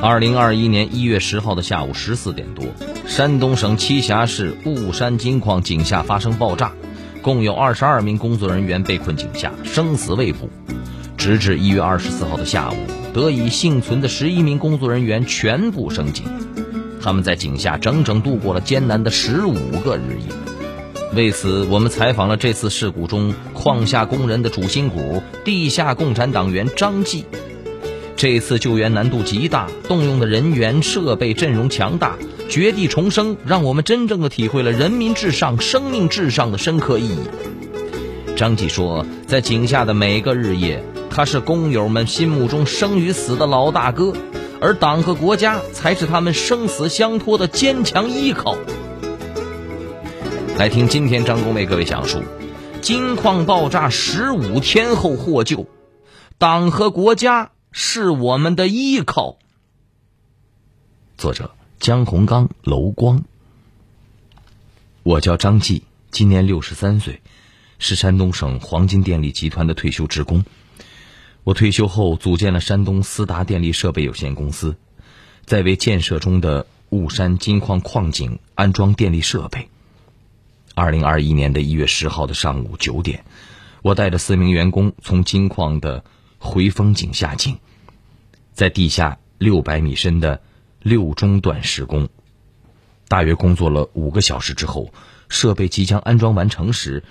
二零二一年一月十号的下午十四点多，山东省栖霞市雾山金矿井下发生爆炸，共有二十二名工作人员被困井下，生死未卜。直至一月二十四号的下午，得以幸存的十一名工作人员全部升井。他们在井下整整度过了艰难的十五个日夜。为此，我们采访了这次事故中矿下工人的主心骨——地下共产党员张继。这次救援难度极大，动用的人员、设备、阵容强大，绝地重生，让我们真正的体会了人民至上、生命至上的深刻意义。张继说，在井下的每个日夜，他是工友们心目中生与死的老大哥，而党和国家才是他们生死相托的坚强依靠。来听今天张工为各位讲述：金矿爆炸十五天后获救，党和国家。是我们的依靠。作者江洪刚、楼光。我叫张继，今年六十三岁，是山东省黄金电力集团的退休职工。我退休后组建了山东思达电力设备有限公司，在为建设中的雾山金矿矿井安装电力设备。二零二一年的一月十号的上午九点，我带着四名员工从金矿的回风井下井。在地下六百米深的六中段施工，大约工作了五个小时之后，设备即将安装完成时，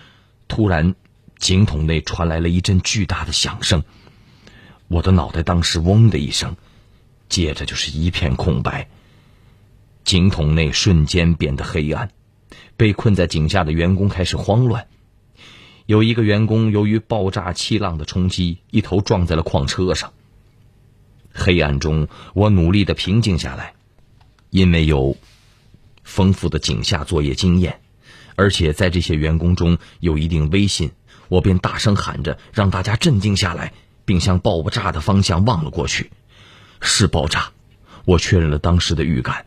突然井筒内传来了一阵巨大的响声，我的脑袋当时嗡的一声，接着就是一片空白。井筒内瞬间变得黑暗，被困在井下的员工开始慌乱，有一个员工由于爆炸气浪的冲击，一头撞在了矿车上。黑暗中，我努力的平静下来，因为有丰富的井下作业经验，而且在这些员工中有一定威信，我便大声喊着让大家镇静下来，并向爆炸的方向望了过去。是爆炸，我确认了当时的预感，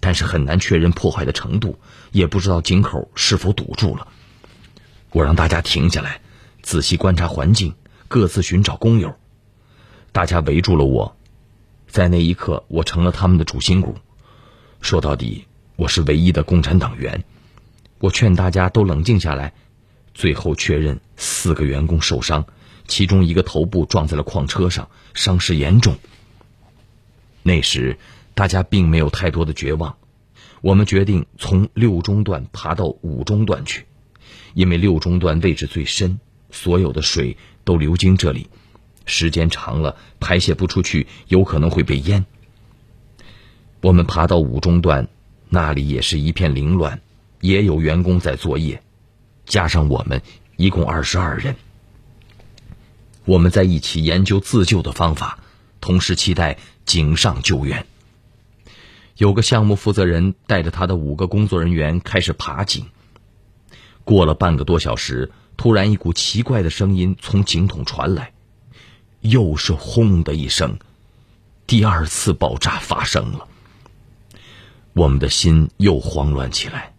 但是很难确认破坏的程度，也不知道井口是否堵住了。我让大家停下来，仔细观察环境，各自寻找工友。大家围住了我。在那一刻，我成了他们的主心骨。说到底，我是唯一的共产党员。我劝大家都冷静下来。最后确认，四个员工受伤，其中一个头部撞在了矿车上，伤势严重。那时，大家并没有太多的绝望。我们决定从六中段爬到五中段去，因为六中段位置最深，所有的水都流经这里。时间长了，排泄不出去，有可能会被淹。我们爬到五中段，那里也是一片凌乱，也有员工在作业，加上我们，一共二十二人。我们在一起研究自救的方法，同时期待井上救援。有个项目负责人带着他的五个工作人员开始爬井。过了半个多小时，突然一股奇怪的声音从井筒传来。又是轰的一声，第二次爆炸发生了。我们的心又慌乱起来，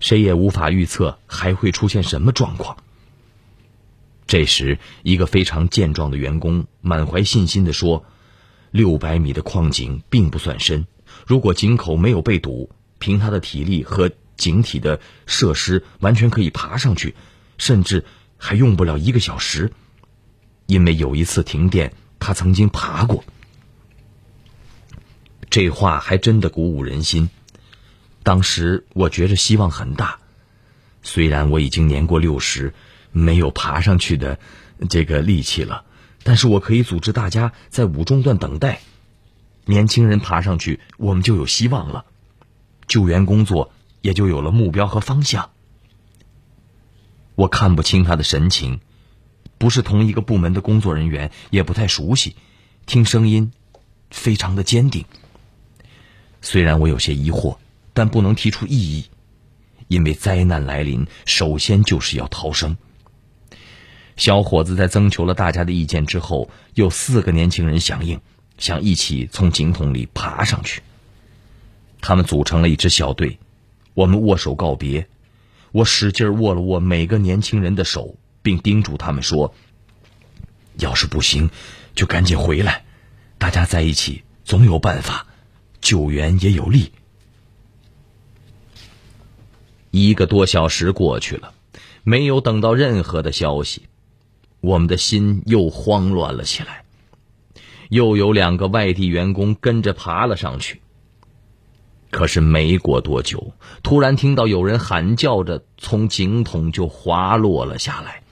谁也无法预测还会出现什么状况。这时，一个非常健壮的员工满怀信心的说：“六百米的矿井并不算深，如果井口没有被堵，凭他的体力和井体的设施，完全可以爬上去，甚至还用不了一个小时。”因为有一次停电，他曾经爬过。这话还真的鼓舞人心。当时我觉着希望很大，虽然我已经年过六十，没有爬上去的这个力气了，但是我可以组织大家在五中段等待。年轻人爬上去，我们就有希望了，救援工作也就有了目标和方向。我看不清他的神情。不是同一个部门的工作人员，也不太熟悉。听声音，非常的坚定。虽然我有些疑惑，但不能提出异议。因为灾难来临，首先就是要逃生。小伙子在征求了大家的意见之后，有四个年轻人响应，想一起从井筒里爬上去。他们组成了一支小队，我们握手告别。我使劲握了握每个年轻人的手，并叮嘱他们说：“要是不行，就赶紧回来。大家在一起，总有办法，救援也有力。”一个多小时过去了，没有等到任何的消息，我们的心又慌乱了起来。又有两个外地员工跟着爬了上去。可是没过多久，突然听到有人喊叫着从井筒就滑落了下来。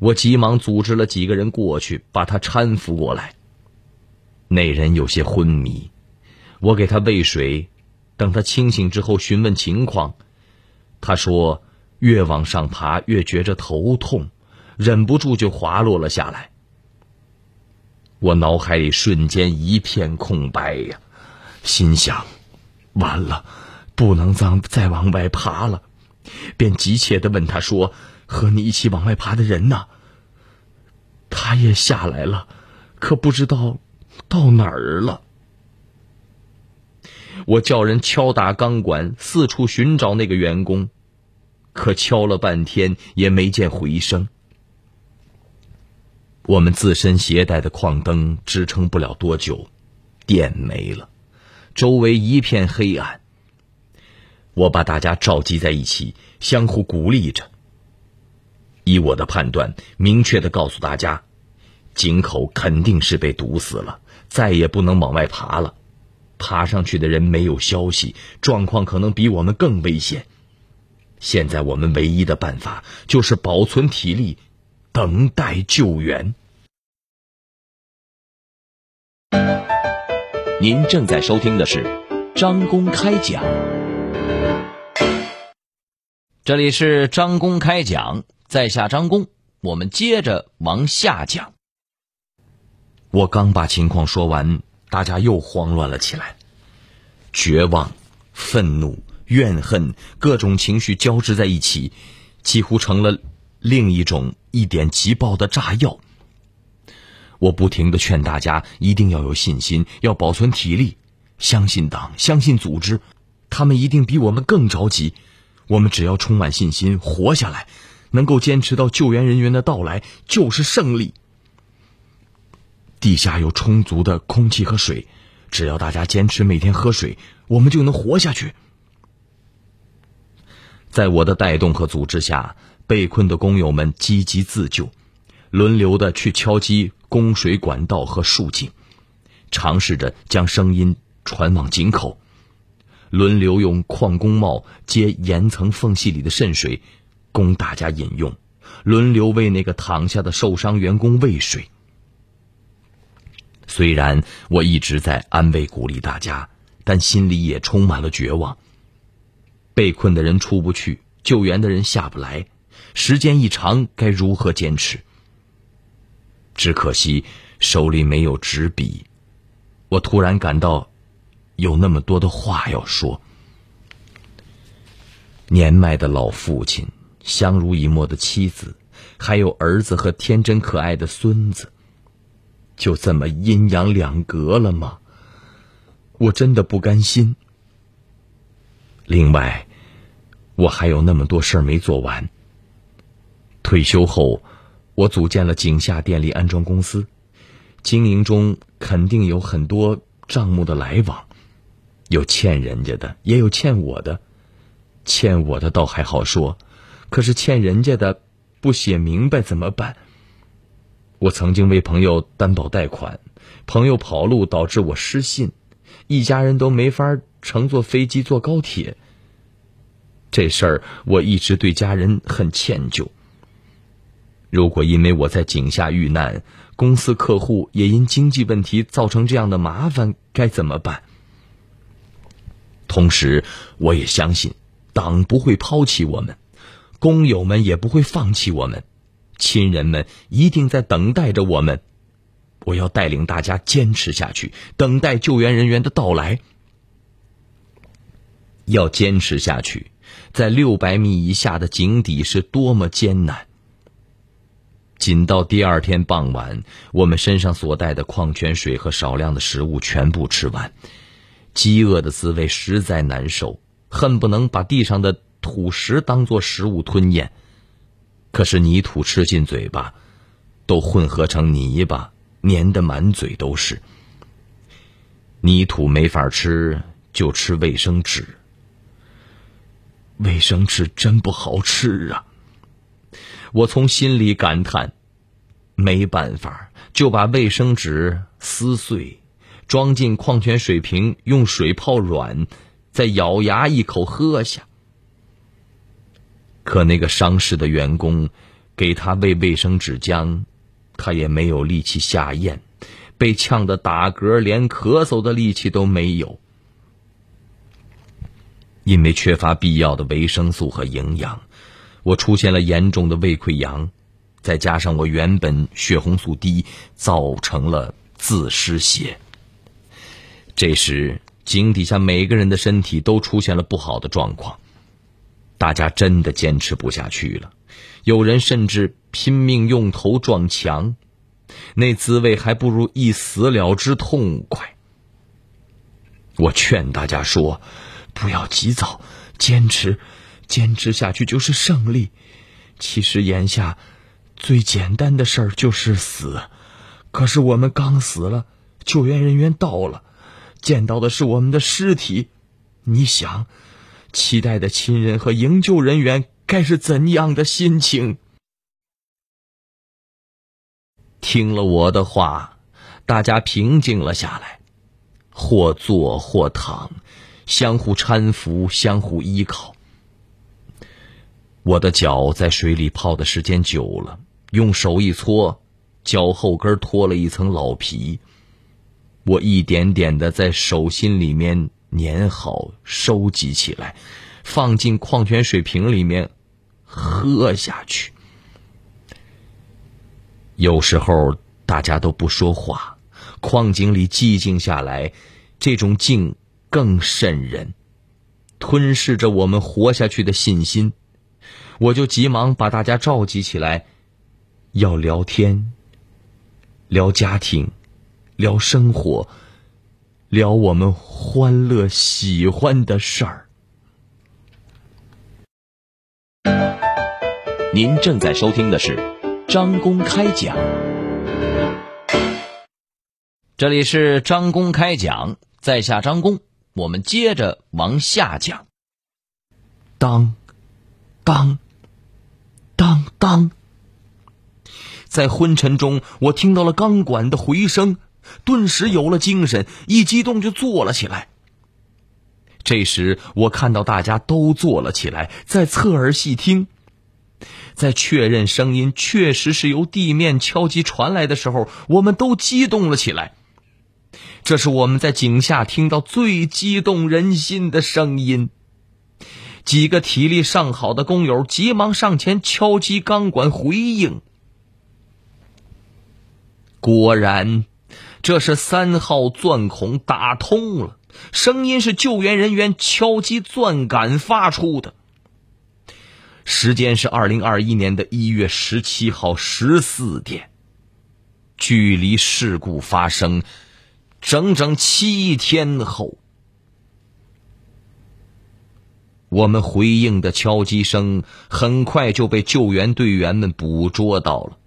我急忙组织了几个人过去，把他搀扶过来。那人有些昏迷，我给他喂水，等他清醒之后询问情况。他说：“越往上爬越觉着头痛，忍不住就滑落了下来。”我脑海里瞬间一片空白呀。心想，完了，不能再再往外爬了，便急切的问他说：“和你一起往外爬的人呢？”他也下来了，可不知道到哪儿了。我叫人敲打钢管，四处寻找那个员工，可敲了半天也没见回声。我们自身携带的矿灯支撑不了多久，电没了。周围一片黑暗。我把大家召集在一起，相互鼓励着。以我的判断，明确的告诉大家，井口肯定是被堵死了，再也不能往外爬了。爬上去的人没有消息，状况可能比我们更危险。现在我们唯一的办法就是保存体力，等待救援。您正在收听的是张公开讲，这里是张公开讲，在下张公，我们接着往下讲。我刚把情况说完，大家又慌乱了起来，绝望、愤怒、怨恨，各种情绪交织在一起，几乎成了另一种一点即爆的炸药。我不停的劝大家一定要有信心，要保存体力，相信党，相信组织，他们一定比我们更着急。我们只要充满信心，活下来，能够坚持到救援人员的到来，就是胜利。地下有充足的空气和水，只要大家坚持每天喝水，我们就能活下去。在我的带动和组织下，被困的工友们积极自救，轮流的去敲击。供水管道和竖井，尝试着将声音传往井口，轮流用矿工帽接岩层缝隙里的渗水，供大家饮用；轮流为那个躺下的受伤员工喂水。虽然我一直在安慰鼓励大家，但心里也充满了绝望。被困的人出不去，救援的人下不来，时间一长，该如何坚持？只可惜手里没有纸笔，我突然感到有那么多的话要说。年迈的老父亲，相濡以沫的妻子，还有儿子和天真可爱的孙子，就这么阴阳两隔了吗？我真的不甘心。另外，我还有那么多事儿没做完。退休后。我组建了井下电力安装公司，经营中肯定有很多账目的来往，有欠人家的，也有欠我的。欠我的倒还好说，可是欠人家的不写明白怎么办？我曾经为朋友担保贷款，朋友跑路导致我失信，一家人都没法乘坐飞机坐高铁。这事儿我一直对家人很歉疚。如果因为我在井下遇难，公司客户也因经济问题造成这样的麻烦，该怎么办？同时，我也相信，党不会抛弃我们，工友们也不会放弃我们，亲人们一定在等待着我们。我要带领大家坚持下去，等待救援人员的到来。要坚持下去，在六百米以下的井底是多么艰难。仅到第二天傍晚，我们身上所带的矿泉水和少量的食物全部吃完，饥饿的滋味实在难受，恨不能把地上的土石当作食物吞咽。可是泥土吃进嘴巴，都混合成泥巴，粘得满嘴都是。泥土没法吃，就吃卫生纸。卫生纸真不好吃啊！我从心里感叹。没办法，就把卫生纸撕碎，装进矿泉水瓶，用水泡软，再咬牙一口喝下。可那个伤势的员工，给他喂卫生纸浆，他也没有力气下咽。被呛得打嗝，连咳嗽的力气都没有。因为缺乏必要的维生素和营养，我出现了严重的胃溃疡，再加上我原本血红素低，造成了自失血。这时，井底下每个人的身体都出现了不好的状况，大家真的坚持不下去了，有人甚至拼命用头撞墙。那滋味还不如一死了之痛快。我劝大家说：“不要急躁，坚持，坚持下去就是胜利。其实眼下最简单的事儿就是死。可是我们刚死了，救援人员到了，见到的是我们的尸体。你想，期待的亲人和营救人员该是怎样的心情？”听了我的话，大家平静了下来，或坐或躺，相互搀扶，相互依靠。我的脚在水里泡的时间久了，用手一搓，脚后跟脱了一层老皮。我一点点的在手心里面粘好，收集起来，放进矿泉水瓶里面，喝下去。有时候大家都不说话，矿井里寂静下来，这种静更渗人，吞噬着我们活下去的信心。我就急忙把大家召集起来，要聊天，聊家庭，聊生活，聊我们欢乐喜欢的事儿。您正在收听的是。张公开讲，这里是张公开讲，在下张公，我们接着往下讲。当，当，当当，在昏沉中，我听到了钢管的回声，顿时有了精神，一激动就坐了起来。这时，我看到大家都坐了起来，在侧耳细听。在确认声音确实是由地面敲击传来的时候，我们都激动了起来。这是我们在井下听到最激动人心的声音。几个体力尚好的工友急忙上前敲击钢管回应。果然，这是三号钻孔打通了，声音是救援人员敲击钻杆发出的。时间是二零二一年的一月十七号十四点，距离事故发生整整七天后，我们回应的敲击声很快就被救援队员们捕捉到了。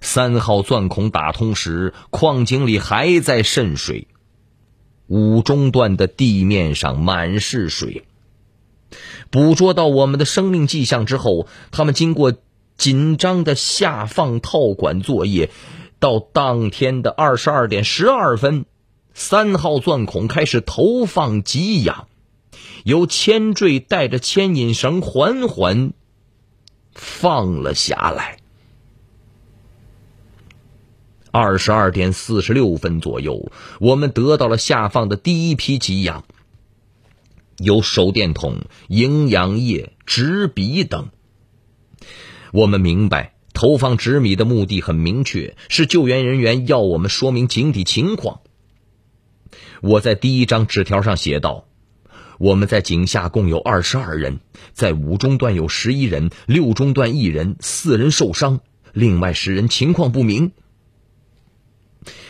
三号钻孔打通时，矿井里还在渗水，五中段的地面上满是水。捕捉到我们的生命迹象之后，他们经过紧张的下放套管作业，到当天的二十二点十二分，三号钻孔开始投放给养，由铅坠带着牵引绳缓缓放了下来。二十二点四十六分左右，我们得到了下放的第一批给养。有手电筒、营养液、纸笔等。我们明白，投放纸米的目的很明确，是救援人员要我们说明井底情况。我在第一张纸条上写道：“我们在井下共有二十二人，在五中段有十一人，六中段一人，四人受伤，另外十人情况不明。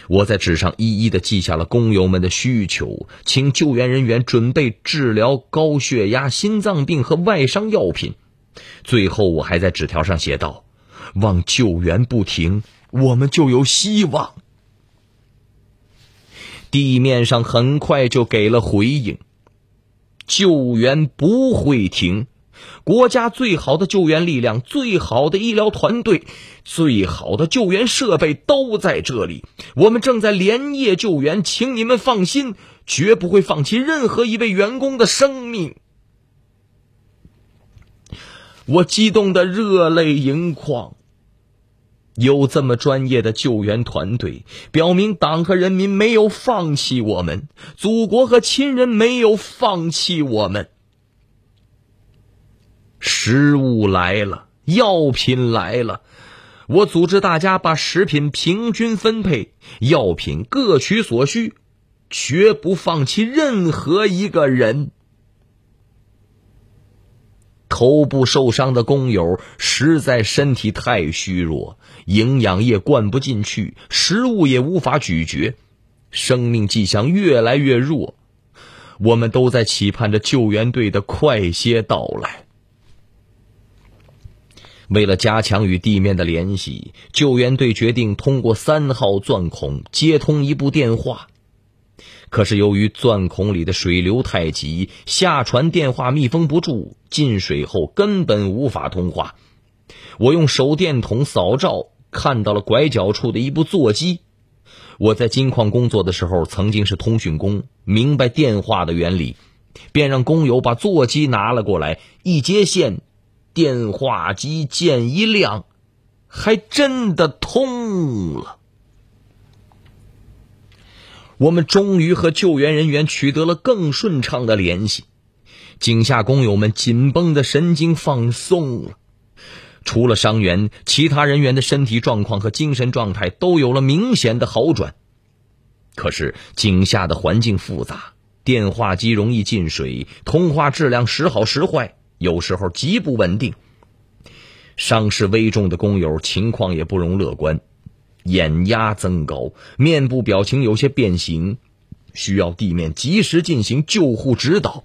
我在纸上一一的记下了工友们的需求，请救援人员准备治疗高血压、心脏病和外伤药品。最后，我还在纸条上写道：“望救援不停，我们就有希望。”地面上很快就给了回应。救援不会停，国家最好的救援力量、最好的医疗团队、最好的救援设备都在这里。我们正在连夜救援，请你们放心，绝不会放弃任何一位员工的生命。我激动的热泪盈眶。有这么专业的救援团队，表明党和人民没有放弃我们，祖国和亲人没有放弃我们。食物来了，药品来了，我组织大家把食品平均分配，药品各取所需，绝不放弃任何一个人。头部受伤的工友实在身体太虚弱，营养液灌不进去，食物也无法咀嚼，生命迹象越来越弱。我们都在期盼着救援队的快些到来。为了加强与地面的联系，救援队决定通过三号钻孔接通一部电话。可是由于钻孔里的水流太急，下传电话密封不住，进水后根本无法通话。我用手电筒扫照，看到了拐角处的一部座机。我在金矿工作的时候，曾经是通讯工，明白电话的原理，便让工友把座机拿了过来。一接线，电话机键一亮，还真的通了。我们终于和救援人员取得了更顺畅的联系，井下工友们紧绷的神经放松了。除了伤员，其他人员的身体状况和精神状态都有了明显的好转。可是井下的环境复杂，电话机容易进水，通话质量时好时坏，有时候极不稳定。伤势危重的工友情况也不容乐观。眼压增高，面部表情有些变形，需要地面及时进行救护指导。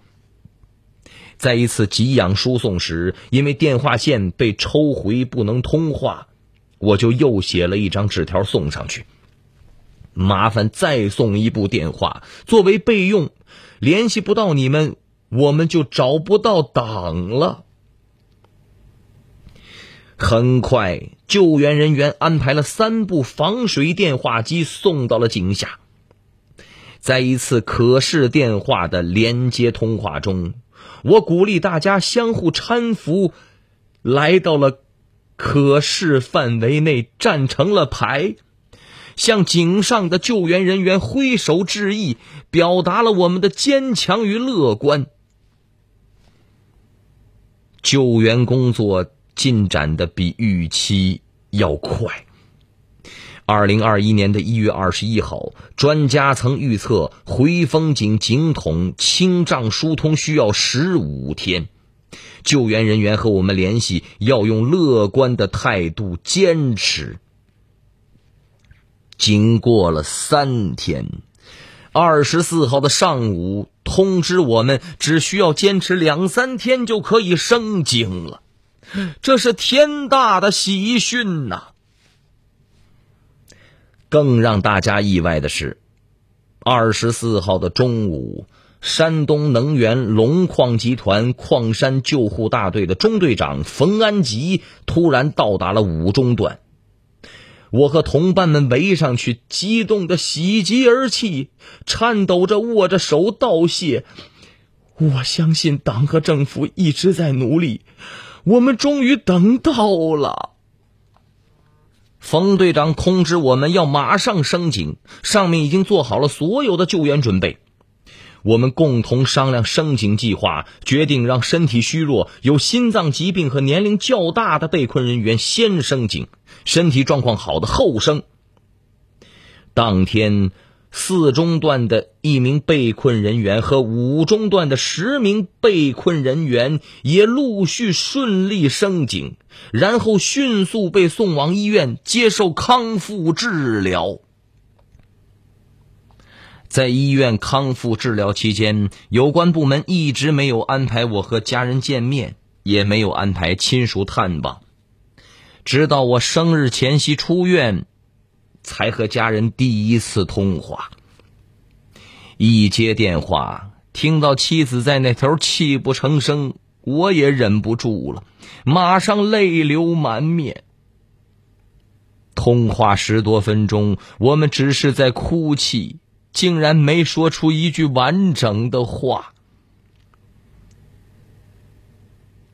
在一次给养输送时，因为电话线被抽回不能通话，我就又写了一张纸条送上去。麻烦再送一部电话作为备用，联系不到你们，我们就找不到党了。很快，救援人员安排了三部防水电话机送到了井下。在一次可视电话的连接通话中，我鼓励大家相互搀扶，来到了可视范围内，站成了排，向井上的救援人员挥手致意，表达了我们的坚强与乐观。救援工作。进展的比预期要快。二零二一年的一月二十一号，专家曾预测回风井井筒清障疏通需要十五天。救援人员和我们联系，要用乐观的态度坚持。经过了三天，二十四号的上午通知我们，只需要坚持两三天就可以升井了。这是天大的喜讯呐！更让大家意外的是，二十四号的中午，山东能源龙矿集团矿山救护大队的中队长冯安吉突然到达了五中段。我和同伴们围上去，激动的喜极而泣，颤抖着握着手道谢。我相信党和政府一直在努力。我们终于等到了。冯队长通知我们要马上升井，上面已经做好了所有的救援准备。我们共同商量升井计划，决定让身体虚弱、有心脏疾病和年龄较大的被困人员先升井，身体状况好的后升。当天，四中段的一名被困人员和五中段的十名被困人员也陆续顺利升井，然后迅速被送往医院接受康复治疗。在医院康复治疗期间，有关部门一直没有安排我和家人见面，也没有安排亲属探望。直到我生日前夕出院，才和家人第一次通话。一接电话，听到妻子在那头泣不成声，我也忍不住了，马上泪流满面。通话十多分钟，我们只是在哭泣。竟然没说出一句完整的话。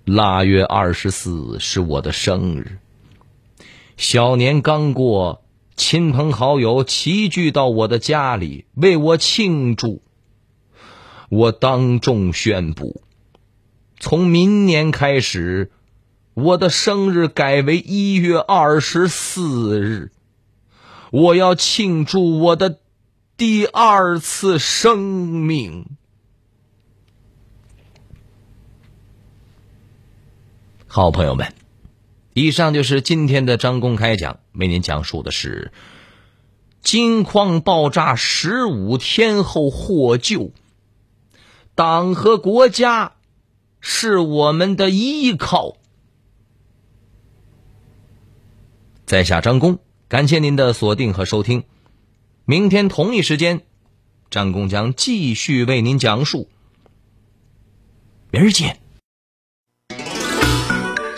腊月二十四是我的生日，小年刚过，亲朋好友齐聚到我的家里为我庆祝。我当众宣布，从明年开始，我的生日改为一月二十四日，我要庆祝我的。第二次生命，好朋友们，以上就是今天的张公开讲，为您讲述的是金矿爆炸十五天后获救，党和国家是我们的依靠。在下张工，感谢您的锁定和收听。明天同一时间，张工将继续为您讲述。明儿见。